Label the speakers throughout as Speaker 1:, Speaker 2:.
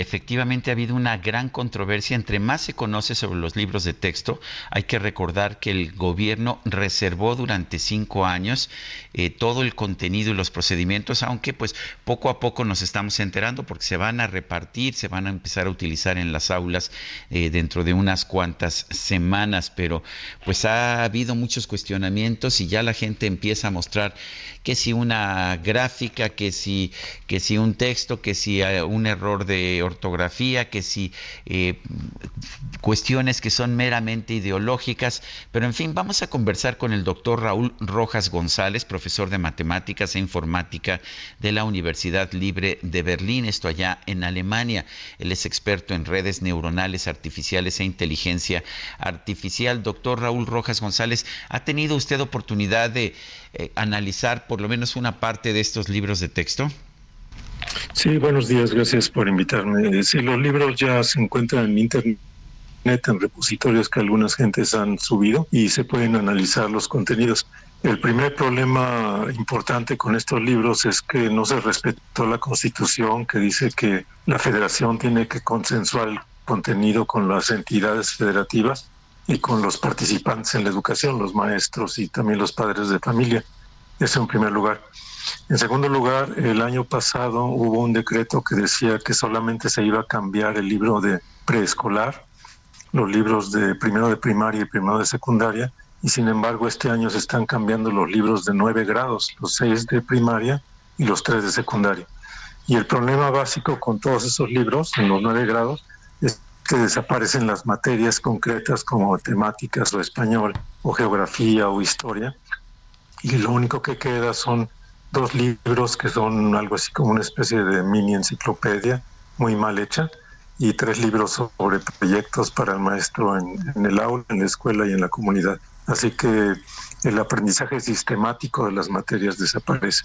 Speaker 1: Efectivamente ha habido una gran controversia. Entre más se conoce sobre los libros de texto, hay que recordar que el gobierno reservó durante cinco años eh, todo el contenido y los procedimientos, aunque pues poco a poco nos estamos enterando porque se van a repartir, se van a empezar a utilizar en las aulas eh, dentro de unas cuantas semanas. Pero pues ha habido muchos cuestionamientos y ya la gente empieza a mostrar que si una gráfica, que si, que si un texto, que si eh, un error de ortografía, que si eh, cuestiones que son meramente ideológicas, pero en fin, vamos a conversar con el doctor Raúl Rojas González, profesor de matemáticas e informática de la Universidad Libre de Berlín, esto allá en Alemania. Él es experto en redes neuronales artificiales e inteligencia artificial. Doctor Raúl Rojas González, ¿ha tenido usted oportunidad de eh, analizar por lo menos una parte de estos libros de texto?
Speaker 2: Sí, buenos días, gracias por invitarme. Sí, los libros ya se encuentran en internet en repositorios que algunas gentes han subido y se pueden analizar los contenidos. El primer problema importante con estos libros es que no se respetó la constitución que dice que la federación tiene que consensuar el contenido con las entidades federativas y con los participantes en la educación, los maestros y también los padres de familia. Eso en primer lugar. En segundo lugar, el año pasado hubo un decreto que decía que solamente se iba a cambiar el libro de preescolar, los libros de primero de primaria y primero de secundaria, y sin embargo este año se están cambiando los libros de nueve grados, los seis de primaria y los tres de secundaria. Y el problema básico con todos esos libros, en los nueve grados, es que desaparecen las materias concretas como matemáticas o español o geografía o historia, y lo único que queda son dos libros que son algo así como una especie de mini enciclopedia muy mal hecha y tres libros sobre proyectos para el maestro en, el aula, en la escuela y en la comunidad. Así que el aprendizaje sistemático de las materias desaparece.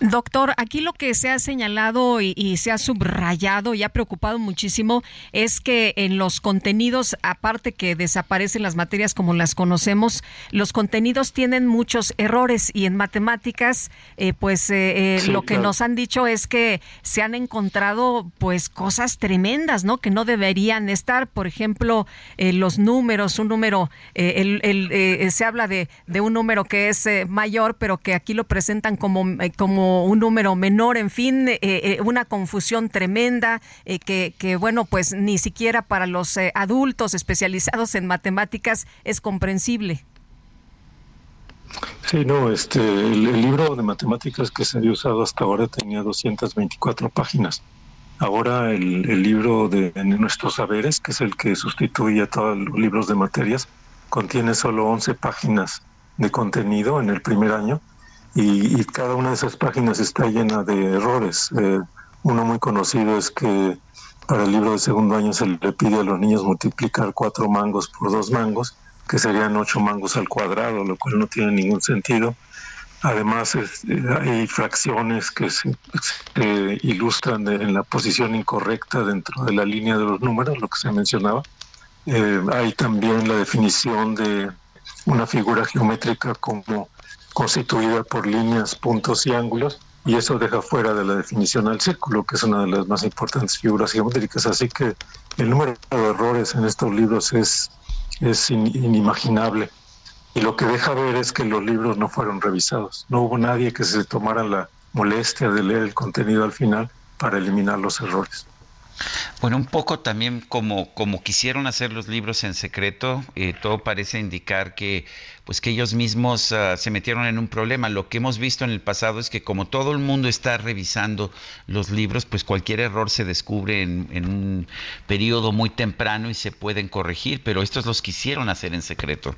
Speaker 3: Doctor, aquí lo que se ha señalado y, se ha subrayado y ha preocupado muchísimo es que en los contenidos, aparte que desaparecen las materias como las conocemos, los contenidos tienen muchos errores y en matemáticas, eh, pues eh, eh, lo que nos han dicho es que se han encontrado pues cosas tremendas, ¿no? Que no deberían estar, por ejemplo, los números, un número, el, se habla de, de, un número que es mayor, pero que aquí lo presentan como, como un número menor, en fin, eh, eh, una confusión tremenda eh, que, bueno, pues ni siquiera para los adultos especializados en matemáticas es comprensible.
Speaker 2: Sí, no, este, el, libro de matemáticas que se había usado hasta ahora tenía 224 páginas. Ahora el, el libro de, de, nuestros saberes, que es el que sustituye a todos los libros de materias, contiene solo 11 páginas de contenido en el primer año y, cada una de esas páginas está llena de errores. Eh, uno muy conocido es que para el libro de segundo año se le pide a los niños multiplicar cuatro mangos por dos mangos, que serían ocho mangos al cuadrado, lo cual no tiene ningún sentido. Además, eh, hay fracciones que se, ilustran en la posición incorrecta dentro de la línea de los números, lo que se mencionaba. Eh, hay también la definición de una figura geométrica como constituida por líneas, puntos y ángulos, y eso deja fuera de la definición al círculo, que es una de las más importantes figuras geométricas. Así que el número de errores en estos libros es, es inimaginable. Y lo que deja ver es que los libros no fueron revisados. No hubo nadie que se tomara la molestia de leer el contenido al final para eliminar los errores.
Speaker 1: Bueno, un poco también como, como quisieron hacer los libros en secreto, eh, todo parece indicar que pues que ellos mismos uh, se metieron en un problema. Lo que hemos visto en el pasado es que como todo el mundo está revisando los libros, pues cualquier error se descubre en, en un periodo muy temprano y se pueden corregir, pero estos los quisieron hacer en secreto.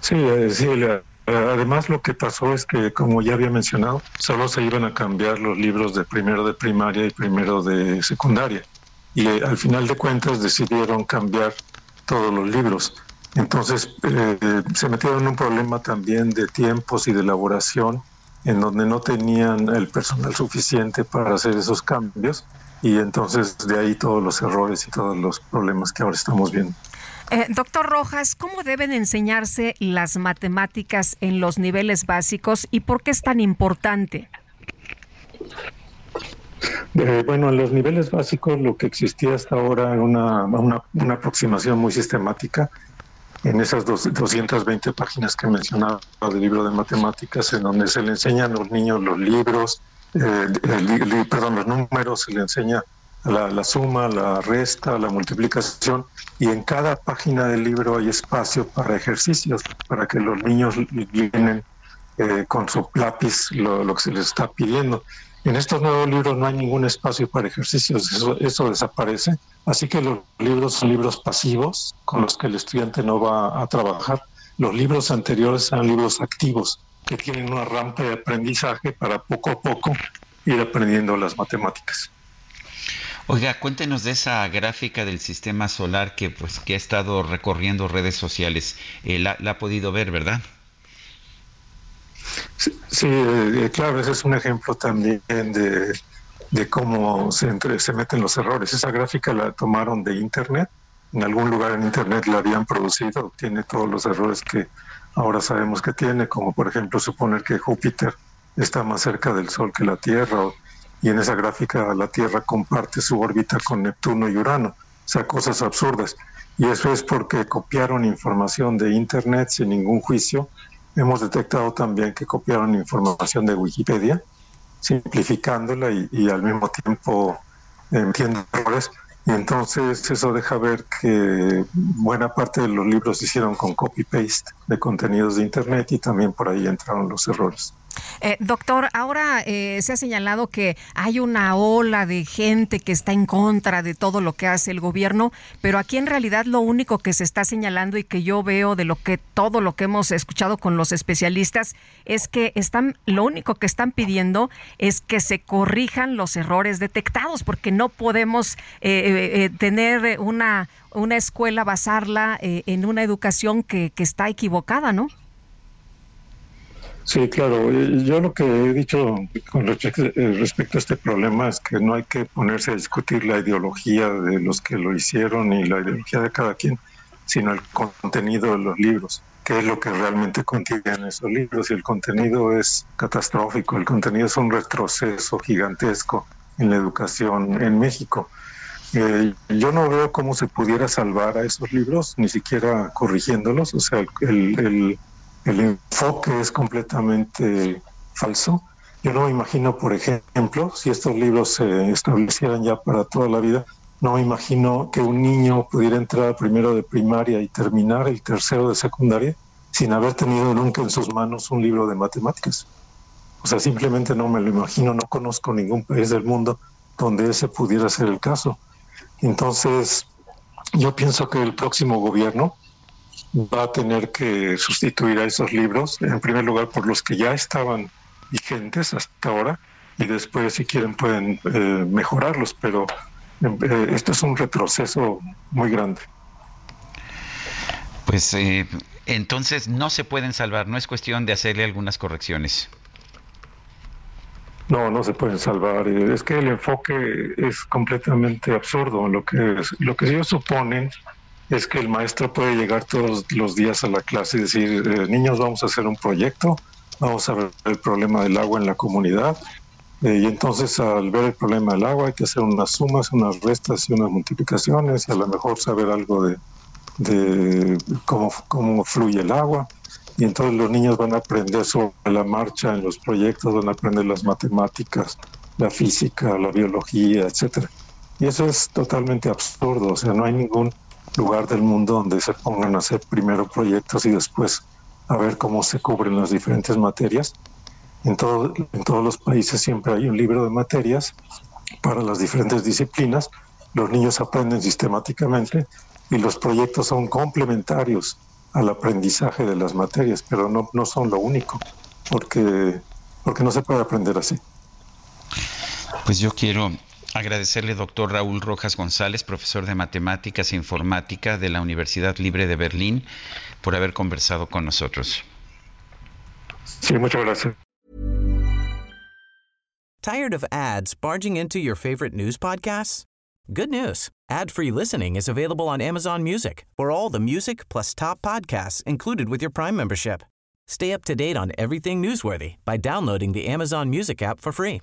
Speaker 2: Sí, eh, sí, la, Además, lo que pasó es que, como ya había mencionado, solo se iban a cambiar los libros de primero de primaria y primero de secundaria. y eh, al final de cuentas decidieron cambiar todos los libros. Entonces eh, se metieron en un problema también de tiempos y de elaboración en donde no tenían el personal suficiente para hacer esos cambios y entonces de ahí todos los errores y todos los problemas que ahora estamos viendo.
Speaker 3: Eh, doctor Rojas, ¿cómo deben enseñarse las matemáticas en los niveles básicos y por qué es tan importante?
Speaker 2: Eh, bueno, en los niveles básicos lo que existía hasta ahora era una, una, aproximación muy sistemática en esas dos, 220 páginas que mencionaba del libro de matemáticas, en donde se le enseñan a los niños los libros, eh, perdón, los números, se le enseña la, suma, la resta, la multiplicación, y en cada página del libro hay espacio para ejercicios, para que los niños vienen eh, con su lápiz lo, que se les está pidiendo. En estos nuevos libros no hay ningún espacio para ejercicios, eso, eso desaparece, así que los libros son libros pasivos con los que el estudiante no va a trabajar. Los libros anteriores eran libros activos, que tienen una rampa de aprendizaje para poco a poco ir aprendiendo las matemáticas.
Speaker 1: Oiga, cuéntenos de esa gráfica del sistema solar que pues que ha estado recorriendo redes sociales. Eh, la, ha podido ver, ¿verdad?
Speaker 2: Sí, eh, claro, ese es un ejemplo también de, de cómo se, entre, se meten los errores. Esa gráfica la tomaron de Internet, en algún lugar en Internet la habían producido, tiene todos los errores que ahora sabemos que tiene, como por ejemplo suponer que Júpiter está más cerca del Sol que la Tierra y en esa gráfica la Tierra comparte su órbita con Neptuno y Urano, o sea, cosas absurdas. Y eso es porque copiaron información de Internet sin ningún juicio. Hemos detectado también que copiaron información de Wikipedia, simplificándola y, al mismo tiempo entiendo errores. Y entonces eso deja ver que buena parte de los libros se hicieron con copy-paste de contenidos de Internet y también por ahí entraron los errores.
Speaker 3: Eh, doctor, ahora eh, se ha señalado que hay una ola de gente que está en contra de todo lo que hace el gobierno, pero aquí en realidad lo único que se está señalando y que yo veo de lo que todo lo que hemos escuchado con los especialistas es que están, lo único que están pidiendo es que se corrijan los errores detectados, porque no podemos eh, tener una una escuela basarla en una educación que, que está equivocada, ¿no?
Speaker 2: Sí, claro. Yo lo que he dicho con eh, respecto a este problema es que no hay que ponerse a discutir la ideología de los que lo hicieron y la ideología de cada quien, sino el contenido de los libros, qué es lo que realmente contienen esos libros. Y el contenido es catastrófico, el contenido es un retroceso gigantesco en la educación en México. Eh, yo no veo cómo se pudiera salvar a esos libros, ni siquiera corrigiéndolos. O sea, el el enfoque es completamente falso. Yo no me imagino, por ejemplo, si estos libros se establecieran ya para toda la vida, no me imagino que un niño pudiera entrar primero de primaria y terminar el tercero de secundaria sin haber tenido nunca en sus manos un libro de matemáticas. O sea, simplemente no me lo imagino, no conozco ningún país del mundo donde ese pudiera ser el caso. Entonces, yo pienso que el próximo gobierno va a tener que sustituir a esos libros, en primer lugar por los que ya estaban vigentes hasta ahora, y después si quieren pueden eh, mejorarlos, pero eh, esto es un retroceso muy grande.
Speaker 1: Pues eh, entonces no se pueden salvar, no es cuestión de hacerle algunas correcciones.
Speaker 2: No, no se pueden salvar. Es que el enfoque es completamente absurdo. Lo que, lo que ellos suponen es que el maestro puede llegar todos los días a la clase y decir, eh, niños, vamos a hacer un proyecto, vamos a ver el problema del agua en la comunidad. Eh, y entonces al ver el problema del agua hay que hacer unas sumas, unas restas y unas multiplicaciones y a lo mejor saber algo de, de cómo, cómo fluye el agua. Y entonces los niños van a aprender sobre la marcha en los proyectos, van a aprender las matemáticas, la física, la biología, etcétera. Y eso es totalmente absurdo, o sea, no hay ningún lugar del mundo donde se pongan a hacer primero proyectos y después a ver cómo se cubren las diferentes materias. En, todo, en todos los países siempre hay un libro de materias para las diferentes disciplinas. Los niños aprenden sistemáticamente y los proyectos son complementarios al aprendizaje de las materias, pero no, no son lo único, porque, porque no se puede aprender así.
Speaker 1: Pues yo quiero Agradecerle, doctor Raúl Rojas González, profesor de Matemáticas e Informática de la Universidad Libre de Berlín, por haber conversado con nosotros.
Speaker 2: Sí, muchas gracias.
Speaker 4: Tired of ads barging into your favorite news podcasts? Good news. Ad-free listening is available on Amazon Music for all the music plus top podcasts included with your Prime membership. Stay up to date on everything newsworthy by downloading the Amazon Music app for free